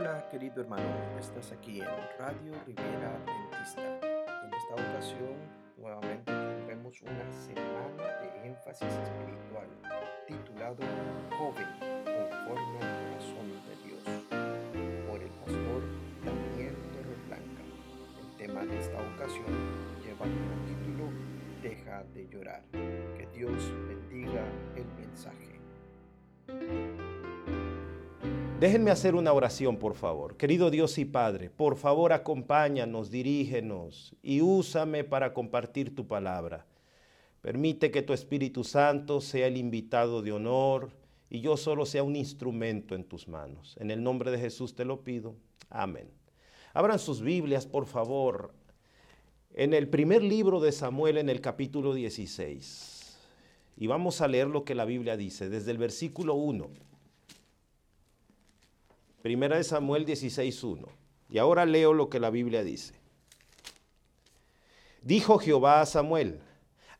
Hola querido hermano, estás aquí en Radio Rivera Adventista. En esta ocasión nuevamente tendremos una semana de énfasis espiritual titulado Joven conforme al corazón de Dios por el pastor Daniel Torreblanca. El tema de esta ocasión lleva como título Deja de llorar. Que Dios bendiga el mensaje. Déjenme hacer una oración, por favor. Querido Dios y Padre, por favor acompáñanos, dirígenos y úsame para compartir tu palabra. Permite que tu Espíritu Santo sea el invitado de honor y yo solo sea un instrumento en tus manos. En el nombre de Jesús te lo pido. Amén. Abran sus Biblias, por favor, en el primer libro de Samuel, en el capítulo 16. Y vamos a leer lo que la Biblia dice, desde el versículo 1. Primera de Samuel 16.1. Y ahora leo lo que la Biblia dice. Dijo Jehová a Samuel,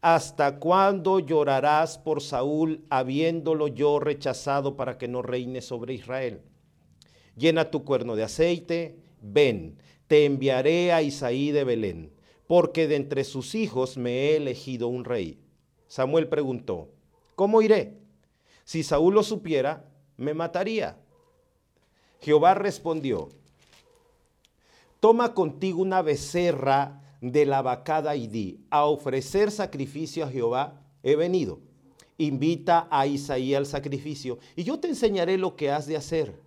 ¿hasta cuándo llorarás por Saúl habiéndolo yo rechazado para que no reine sobre Israel? Llena tu cuerno de aceite, ven, te enviaré a Isaí de Belén, porque de entre sus hijos me he elegido un rey. Samuel preguntó, ¿cómo iré? Si Saúl lo supiera, me mataría. Jehová respondió, toma contigo una becerra de la vacada y di, a ofrecer sacrificio a Jehová he venido. Invita a Isaí al sacrificio y yo te enseñaré lo que has de hacer.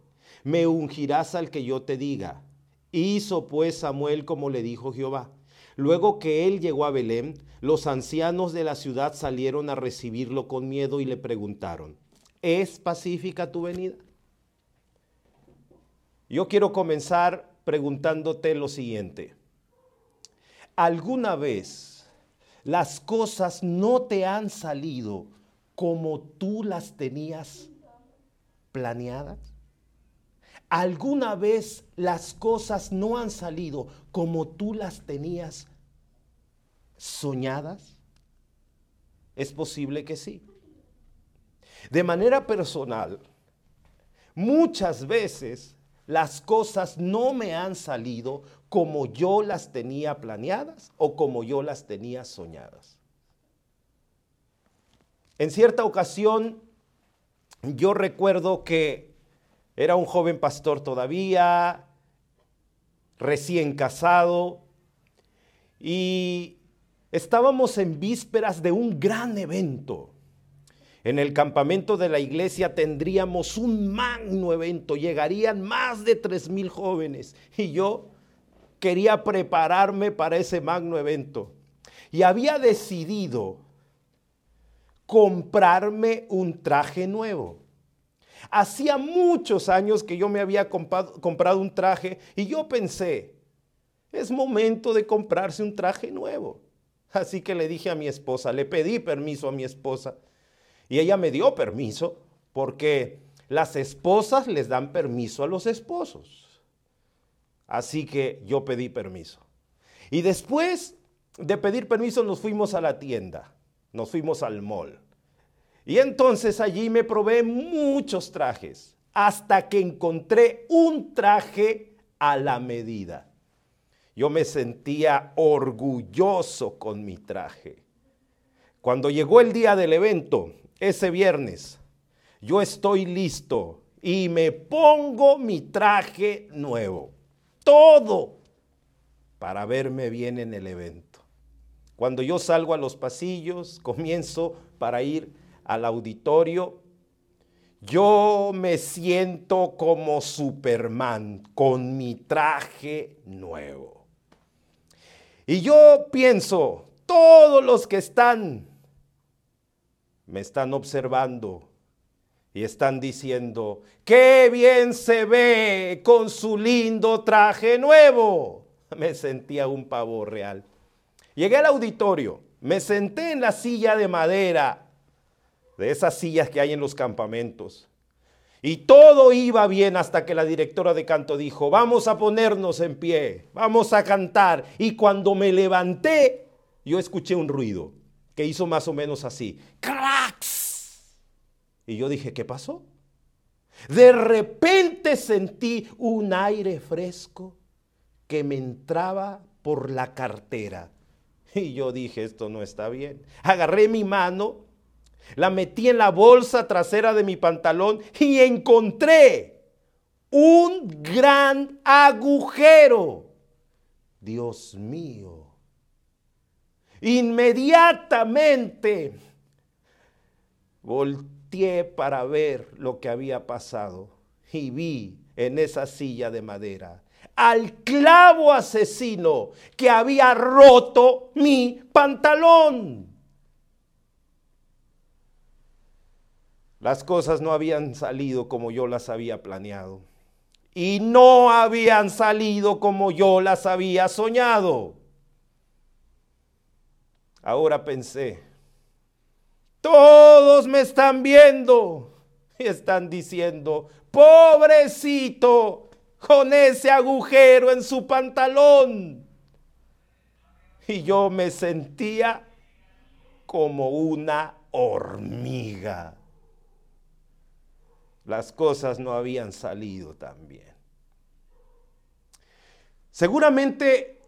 Me ungirás al que yo te diga. Hizo pues Samuel como le dijo Jehová. Luego que él llegó a Belén, los ancianos de la ciudad salieron a recibirlo con miedo y le preguntaron, ¿es pacífica tu venida? Yo quiero comenzar preguntándote lo siguiente. ¿Alguna vez las cosas no te han salido como tú las tenías planeadas? ¿Alguna vez las cosas no han salido como tú las tenías soñadas? Es posible que sí. De manera personal, muchas veces las cosas no me han salido como yo las tenía planeadas o como yo las tenía soñadas. En cierta ocasión, yo recuerdo que era un joven pastor todavía, recién casado, y estábamos en vísperas de un gran evento. En el campamento de la iglesia tendríamos un magno evento, llegarían más de tres mil jóvenes y yo quería prepararme para ese magno evento. Y había decidido comprarme un traje nuevo. Hacía muchos años que yo me había comprado, un traje y yo pensé, es momento de comprarse un traje nuevo. Así que le dije a mi esposa, le pedí permiso a mi esposa y ella me dio permiso porque las esposas les dan permiso a los esposos. Así que yo pedí permiso. Y después de pedir permiso nos fuimos a la tienda, nos fuimos al mall. Y entonces allí me probé muchos trajes hasta que encontré un traje a la medida. Yo me sentía orgulloso con mi traje. Cuando llegó el día del evento, ese viernes, yo estoy listo y me pongo mi traje nuevo. Todo para verme bien en el evento. Cuando yo salgo a los pasillos, comienzo para ir al auditorio, yo me siento como Superman con mi traje nuevo. Y yo pienso, todos los que están me están observando y están diciendo, qué bien se ve con su lindo traje nuevo. Me sentía un pavo real. Llegué al auditorio, me senté en la silla de madera, de esas sillas que hay en los campamentos. Y todo iba bien hasta que la directora de canto dijo, vamos a ponernos en pie, vamos a cantar. Y cuando me levanté, yo escuché un ruido que hizo más o menos así. ¡Cracks! Y yo dije, ¿qué pasó? De repente sentí un aire fresco que me entraba por la cartera. Y yo dije, esto no está bien. Agarré mi mano, la metí en la bolsa trasera de mi pantalón y encontré un gran agujero. Dios mío. Inmediatamente volteé para ver lo que había pasado y vi en esa silla de madera al clavo asesino que había roto mi pantalón. Las cosas no habían salido como yo las había planeado. Y no habían salido como yo las había soñado. Ahora pensé, todos me están viendo y están diciendo, pobrecito, con ese agujero en su pantalón. Y yo me sentía como una hormiga. Las cosas no habían salido tan bien. Seguramente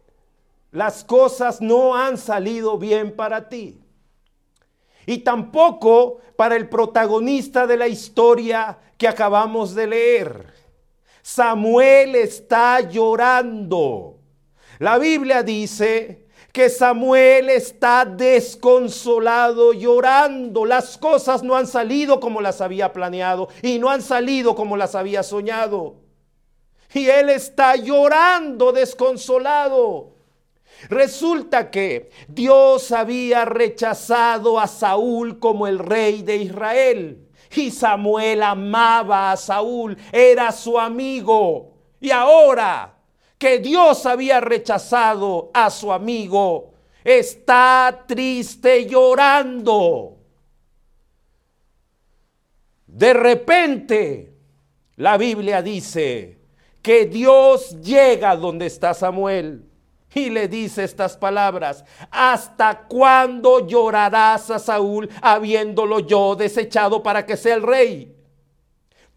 las cosas no han salido bien para ti. Y tampoco para el protagonista de la historia que acabamos de leer. Samuel está llorando. La Biblia dice que Samuel está desconsolado, llorando. Las cosas no han salido como las había planeado y no han salido como las había soñado. Y él está llorando, desconsolado. Resulta que Dios había rechazado a Saúl como el rey de Israel. Y Samuel amaba a Saúl, era su amigo. Y ahora que Dios había rechazado a su amigo, está triste llorando. De repente, la Biblia dice que Dios llega donde está Samuel y le dice estas palabras, ¿hasta cuándo llorarás a Saúl habiéndolo yo desechado para que sea el rey?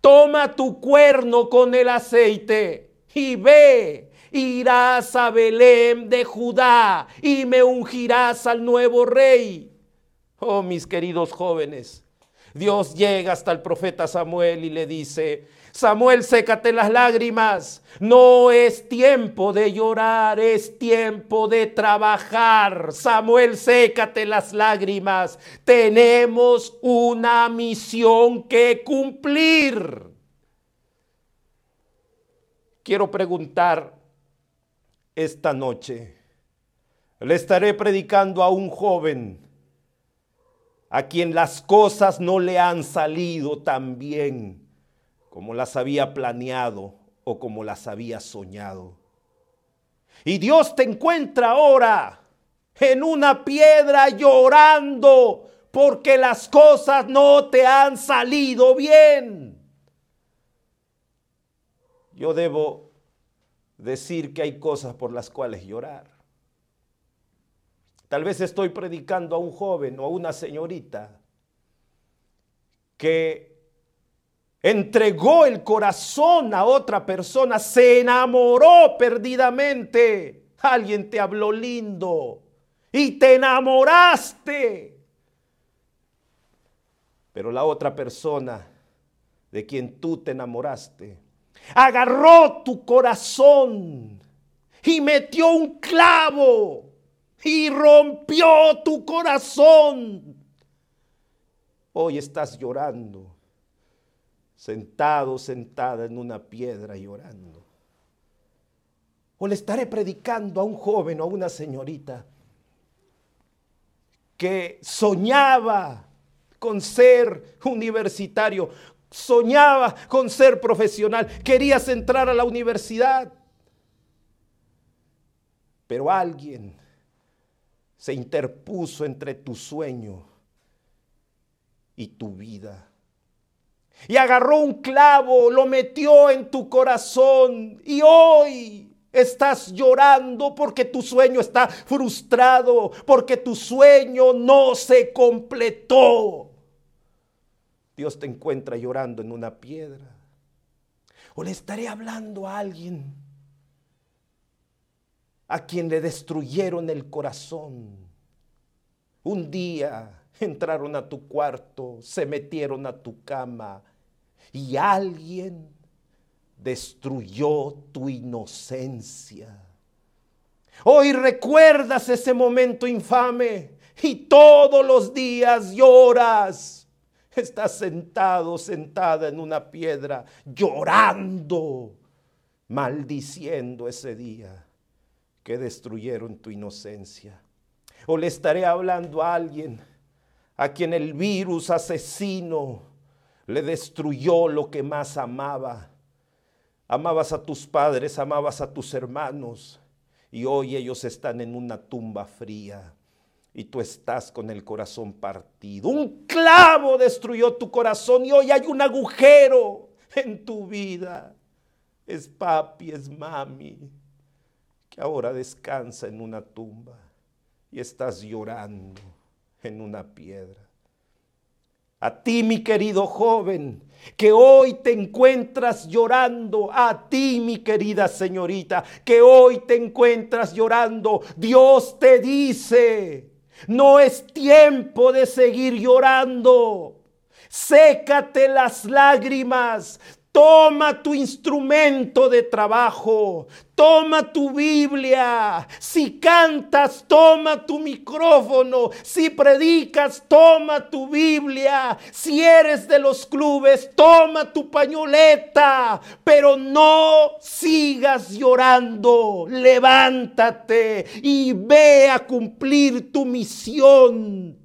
Toma tu cuerno con el aceite y ve, irás a Belén de Judá y me ungirás al nuevo rey. Oh, mis queridos jóvenes, Dios llega hasta el profeta Samuel y le dice, Samuel, sécate las lágrimas. No es tiempo de llorar, es tiempo de trabajar. Samuel, sécate las lágrimas. Tenemos una misión que cumplir. Quiero preguntar esta noche. Le estaré predicando a un joven a quien las cosas no le han salido tan bien como las había planeado o como las había soñado. Y Dios te encuentra ahora en una piedra llorando porque las cosas no te han salido bien. Yo debo decir que hay cosas por las cuales llorar. Tal vez estoy predicando a un joven o a una señorita que entregó el corazón a otra persona, se enamoró perdidamente. Alguien te habló lindo y te enamoraste. Pero la otra persona de quien tú te enamoraste agarró tu corazón y metió un clavo y rompió tu corazón. Hoy estás llorando sentado, sentada en una piedra llorando. O le estaré predicando a un joven o a una señorita que soñaba con ser universitario, soñaba con ser profesional, querías entrar a la universidad. Pero alguien se interpuso entre tu sueño y tu vida y agarró un clavo, lo metió en tu corazón y hoy estás llorando porque tu sueño está frustrado, porque tu sueño no se completó. Dios te encuentra llorando en una piedra. O le estaré hablando a alguien a quien le destruyeron el corazón. Un día entraron a tu cuarto, se metieron a tu cama y alguien destruyó tu inocencia. Hoy recuerdas ese momento infame y todos los días lloras. Estás sentado, sentada en una piedra, llorando, maldiciendo ese día que destruyeron tu inocencia. O le estaré hablando a alguien a quien el virus asesino le destruyó lo que más amaba. Amabas a tus padres, amabas a tus hermanos y hoy ellos están en una tumba fría y tú estás con el corazón partido. Un clavo destruyó tu corazón y hoy hay un agujero en tu vida. Es papi, es mami, que ahora descansa en una tumba y estás llorando en una piedra. A ti, mi querido joven, que hoy te encuentras llorando, a ti, mi querida señorita, que hoy te encuentras llorando, Dios te dice, no es tiempo de seguir llorando. Sécate las lágrimas, Toma tu instrumento de trabajo, toma tu Biblia. Si cantas, toma tu micrófono. Si predicas, toma tu Biblia. Si eres de los clubes, toma tu pañoleta. Pero no sigas llorando. Levántate y ve a cumplir tu misión.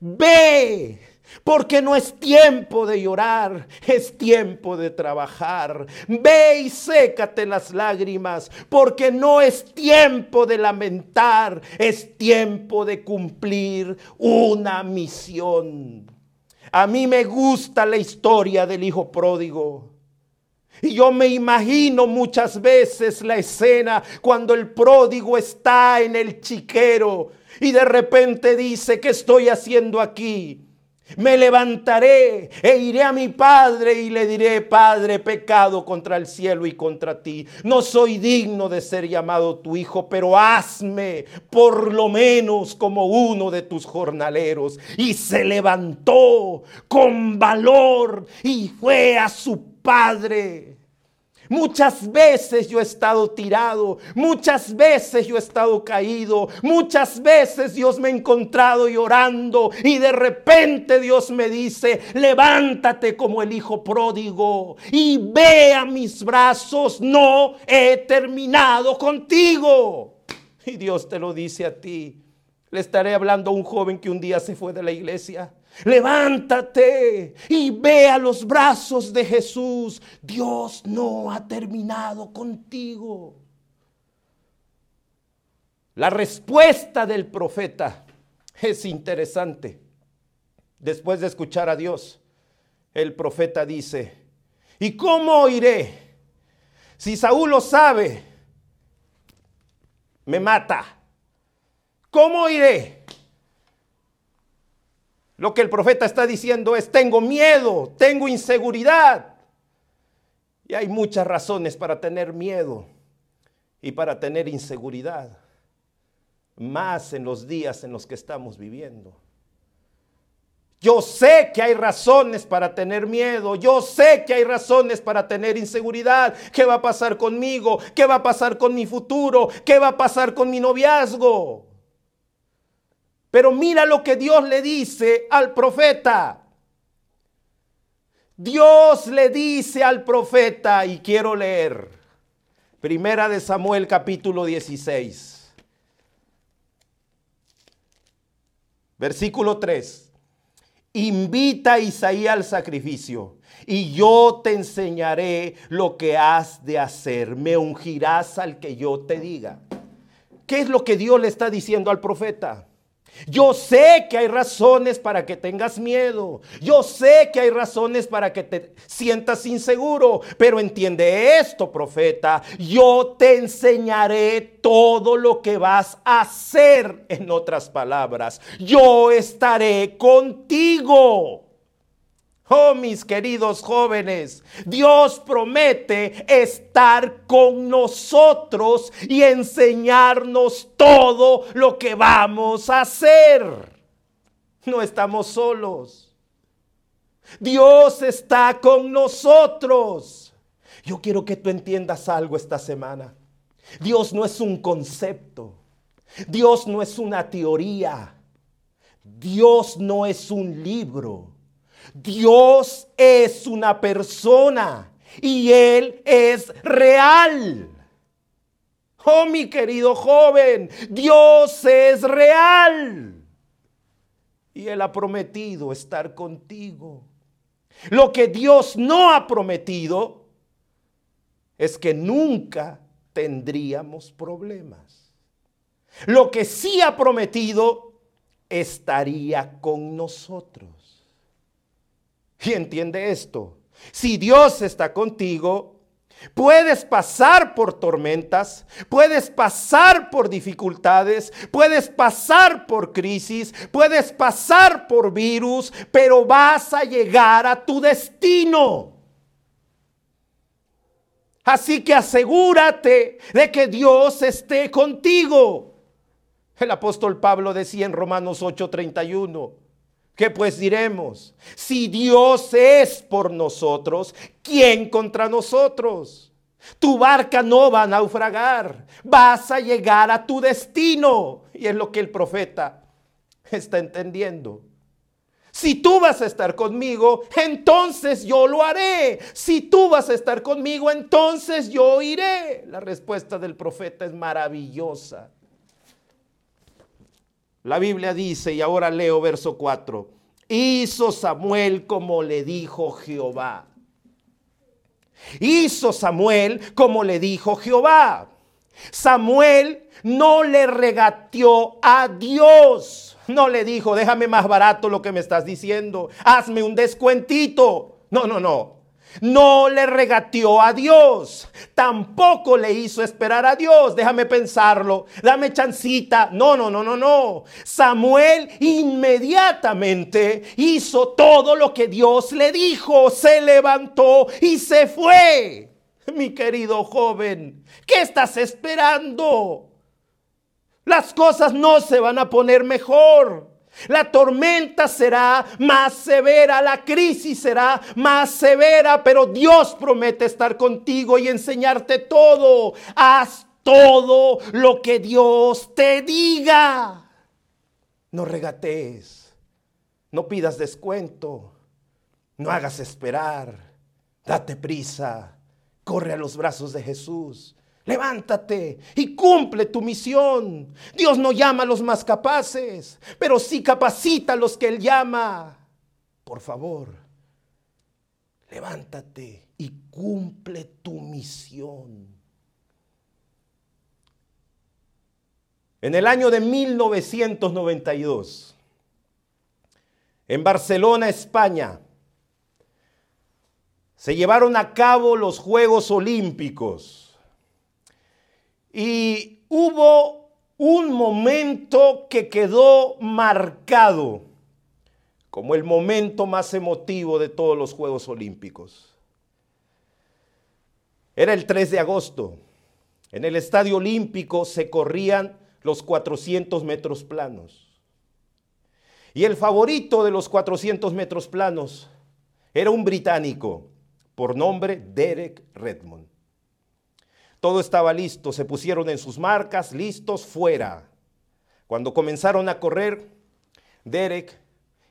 Ve porque no es tiempo de llorar, es tiempo de trabajar. Ve y sécate las lágrimas, porque no es tiempo de lamentar, es tiempo de cumplir una misión. A mí me gusta la historia del hijo pródigo. Y yo me imagino muchas veces la escena cuando el pródigo está en el chiquero y de repente dice, ¿qué estoy haciendo aquí? Me levantaré e iré a mi padre y le diré, Padre, pecado contra el cielo y contra ti. No soy digno de ser llamado tu hijo, pero hazme por lo menos como uno de tus jornaleros. Y se levantó con valor y fue a su padre. Muchas veces yo he estado tirado, muchas veces yo he estado caído, muchas veces Dios me ha encontrado llorando y de repente Dios me dice, levántate como el hijo pródigo y ve a mis brazos, no he terminado contigo. Y Dios te lo dice a ti. Le estaré hablando a un joven que un día se fue de la iglesia Levántate y ve a los brazos de Jesús. Dios no ha terminado contigo. La respuesta del profeta es interesante. Después de escuchar a Dios, el profeta dice, ¿y cómo oiré? Si Saúl lo sabe, me mata. ¿Cómo oiré? Lo que el profeta está diciendo es, tengo miedo, tengo inseguridad. Y hay muchas razones para tener miedo y para tener inseguridad, más en los días en los que estamos viviendo. Yo sé que hay razones para tener miedo, yo sé que hay razones para tener inseguridad. ¿Qué va a pasar conmigo? ¿Qué va a pasar con mi futuro? ¿Qué va a pasar con mi noviazgo? Pero mira lo que Dios le dice al profeta. Dios le dice al profeta, y quiero leer, Primera de Samuel capítulo 16, versículo 3. Invita a Isaías al sacrificio y yo te enseñaré lo que has de hacer. Me ungirás al que yo te diga. ¿Qué es lo que Dios le está diciendo al profeta? Yo sé que hay razones para que tengas miedo. Yo sé que hay razones para que te sientas inseguro. Pero entiende esto, profeta. Yo te enseñaré todo lo que vas a hacer. En otras palabras, yo estaré contigo. Oh, mis queridos jóvenes, Dios promete estar con nosotros y enseñarnos todo lo que vamos a hacer. No estamos solos. Dios está con nosotros. Yo quiero que tú entiendas algo esta semana. Dios no es un concepto. Dios no es una teoría. Dios no es un libro. Dios es una persona y Él es real. Oh, mi querido joven, Dios es real. Y Él ha prometido estar contigo. Lo que Dios no ha prometido es que nunca tendríamos problemas. Lo que sí ha prometido estaría con nosotros. Y entiende esto. Si Dios está contigo, puedes pasar por tormentas, puedes pasar por dificultades, puedes pasar por crisis, puedes pasar por virus, pero vas a llegar a tu destino. Así que asegúrate de que Dios esté contigo. El apóstol Pablo decía en Romanos 8:31, ¿Qué pues diremos? Si Dios es por nosotros, ¿quién contra nosotros? Tu barca no va a naufragar, vas a llegar a tu destino. Y es lo que el profeta está entendiendo. Si tú vas a estar conmigo, entonces yo lo haré. Si tú vas a estar conmigo, entonces yo iré. La respuesta del profeta es maravillosa. La Biblia dice, y ahora leo verso 4, hizo Samuel como le dijo Jehová. Hizo Samuel como le dijo Jehová. Samuel no le regateó a Dios. No le dijo, déjame más barato lo que me estás diciendo. Hazme un descuentito. No, no, no. No le regateó a Dios. Tampoco le hizo esperar a Dios. Déjame pensarlo. Dame chancita. No, no, no, no, no. Samuel inmediatamente hizo todo lo que Dios le dijo. Se levantó y se fue. Mi querido joven, ¿qué estás esperando? Las cosas no se van a poner mejor. La tormenta será más severa, la crisis será más severa, pero Dios promete estar contigo y enseñarte todo. Haz todo lo que Dios te diga. No regatees, no pidas descuento, no hagas esperar, date prisa, corre a los brazos de Jesús. Levántate y cumple tu misión. Dios no llama a los más capaces, pero sí capacita a los que Él llama. Por favor, levántate y cumple tu misión. En el año de 1992, en Barcelona, España, se llevaron a cabo los Juegos Olímpicos. Y hubo un momento que quedó marcado como el momento más emotivo de todos los Juegos Olímpicos. Era el 3 de agosto. En el Estadio Olímpico se corrían los 400 metros planos. Y el favorito de los 400 metros planos era un británico por nombre Derek Redmond. Todo estaba listo, se pusieron en sus marcas, listos, fuera. Cuando comenzaron a correr, Derek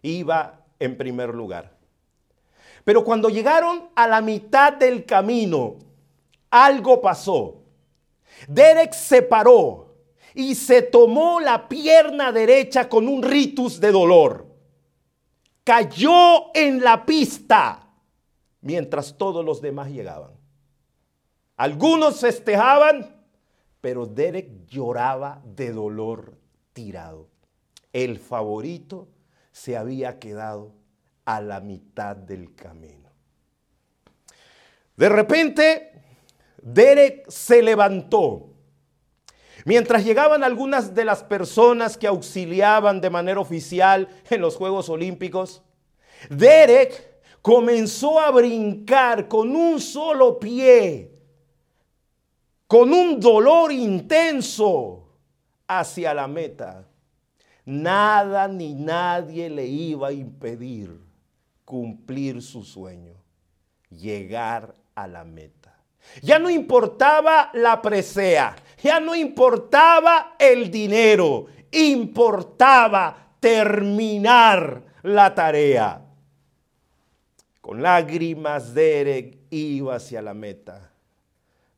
iba en primer lugar. Pero cuando llegaron a la mitad del camino, algo pasó. Derek se paró y se tomó la pierna derecha con un ritus de dolor. Cayó en la pista mientras todos los demás llegaban. Algunos festejaban, pero Derek lloraba de dolor tirado. El favorito se había quedado a la mitad del camino. De repente, Derek se levantó. Mientras llegaban algunas de las personas que auxiliaban de manera oficial en los Juegos Olímpicos, Derek comenzó a brincar con un solo pie, con un dolor intenso hacia la meta. Nada ni nadie le iba a impedir cumplir su sueño, llegar a la meta. Ya no importaba la presea, ya no importaba el dinero, importaba terminar la tarea. Con lágrimas, Derek iba hacia la meta.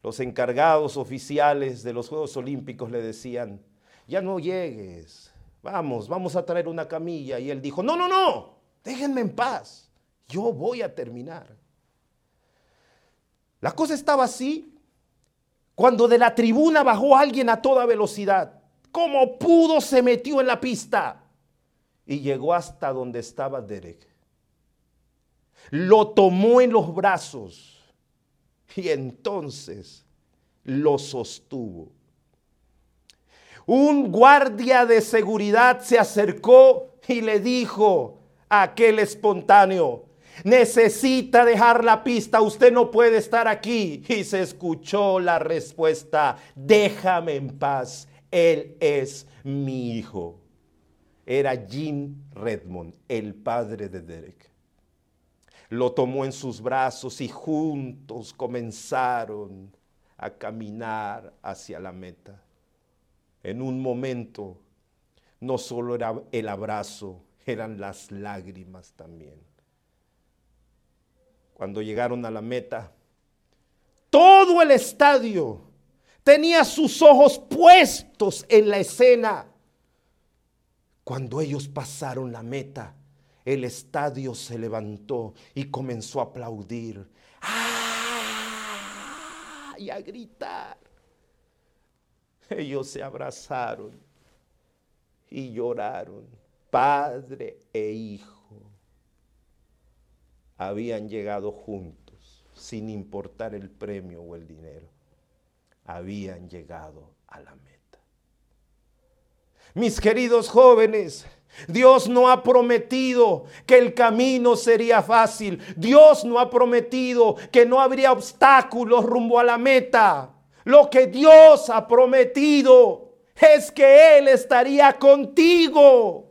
Los encargados oficiales de los Juegos Olímpicos le decían, ya no llegues, vamos, vamos a traer una camilla. Y él dijo, no, no, no, déjenme en paz, yo voy a terminar. La cosa estaba así cuando de la tribuna bajó alguien a toda velocidad. Como pudo se metió en la pista y llegó hasta donde estaba Derek. Lo tomó en los brazos y entonces lo sostuvo. Un guardia de seguridad se acercó y le dijo a aquel espontáneo, necesita dejar la pista, usted no puede estar aquí. Y se escuchó la respuesta, déjame en paz, él es mi hijo. Era Jim Redmond, el padre de Derek. Lo tomó en sus brazos y juntos comenzaron a caminar hacia la meta. En un momento, no solo era el abrazo, eran las lágrimas también. Cuando llegaron a la meta, todo el estadio tenía sus ojos puestos en la escena. Cuando ellos pasaron la meta, el estadio se levantó y comenzó a aplaudir. ¡Ah! Y a gritar. Ellos se abrazaron y lloraron, padre e hijo. Habían llegado juntos, sin importar el premio o el dinero. Habían llegado a la meta. Mis queridos jóvenes, Dios no ha prometido que el camino sería fácil. Dios no ha prometido que no habría obstáculos rumbo a la meta. Lo que Dios ha prometido es que Él estaría contigo.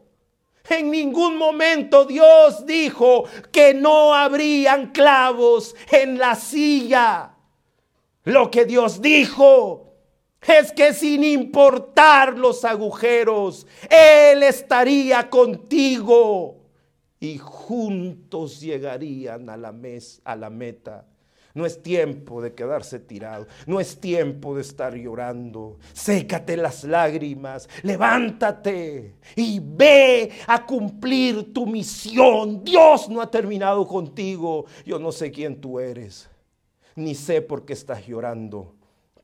En ningún momento Dios dijo que no habrían clavos en la silla. Lo que Dios dijo es que sin importar los agujeros, Él estaría contigo y juntos llegarían a la, mes, a la meta. No es tiempo de quedarse tirado, no es tiempo de estar llorando. Sécate las lágrimas, levántate y ve a cumplir tu misión. Dios no ha terminado contigo. Yo no sé quién tú eres, ni sé por qué estás llorando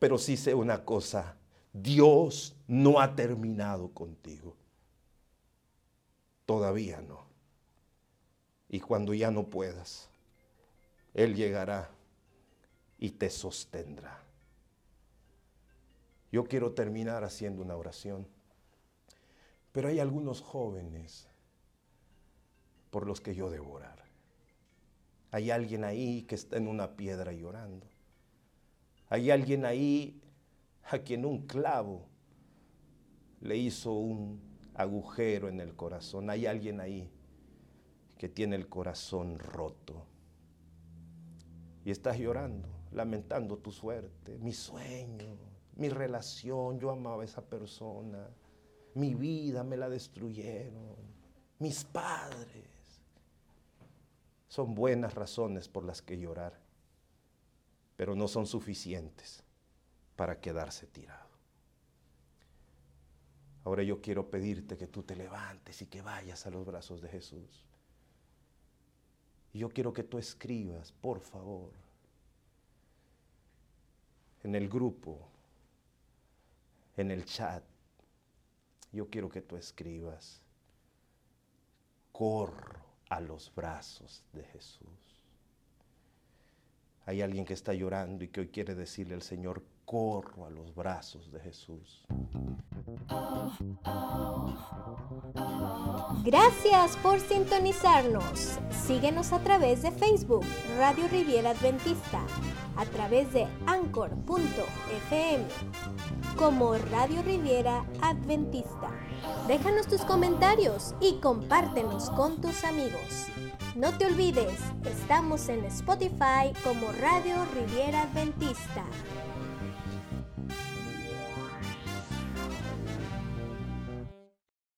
pero sí sé una cosa, Dios no ha terminado contigo. Todavía no. Y cuando ya no puedas, Él llegará y te sostendrá. Yo quiero terminar haciendo una oración, pero hay algunos jóvenes por los que yo debo orar. Hay alguien ahí que está en una piedra llorando. Hay alguien ahí a quien un clavo le hizo un agujero en el corazón. Hay alguien ahí que tiene el corazón roto. Y estás llorando, lamentando tu suerte, mi sueño, mi relación. Yo amaba a esa persona. Mi vida me la destruyeron. Mis padres. Son buenas razones por las que llorar pero no son suficientes para quedarse tirado. Ahora yo quiero pedirte que tú te levantes y que vayas a los brazos de Jesús. Y yo quiero que tú escribas, por favor, en el grupo, en el chat. Yo quiero que tú escribas, corro a los brazos de Jesús. Hay alguien que está llorando y que hoy quiere decirle al Señor, corro a los brazos de Jesús. Gracias por sintonizarnos. Síguenos a través de Facebook, Radio Riviera Adventista, a través de anchor.fm, como Radio Riviera Adventista. Déjanos tus comentarios y compártenos con tus amigos. No te olvides, estamos en Spotify como Radio Riviera Adventista.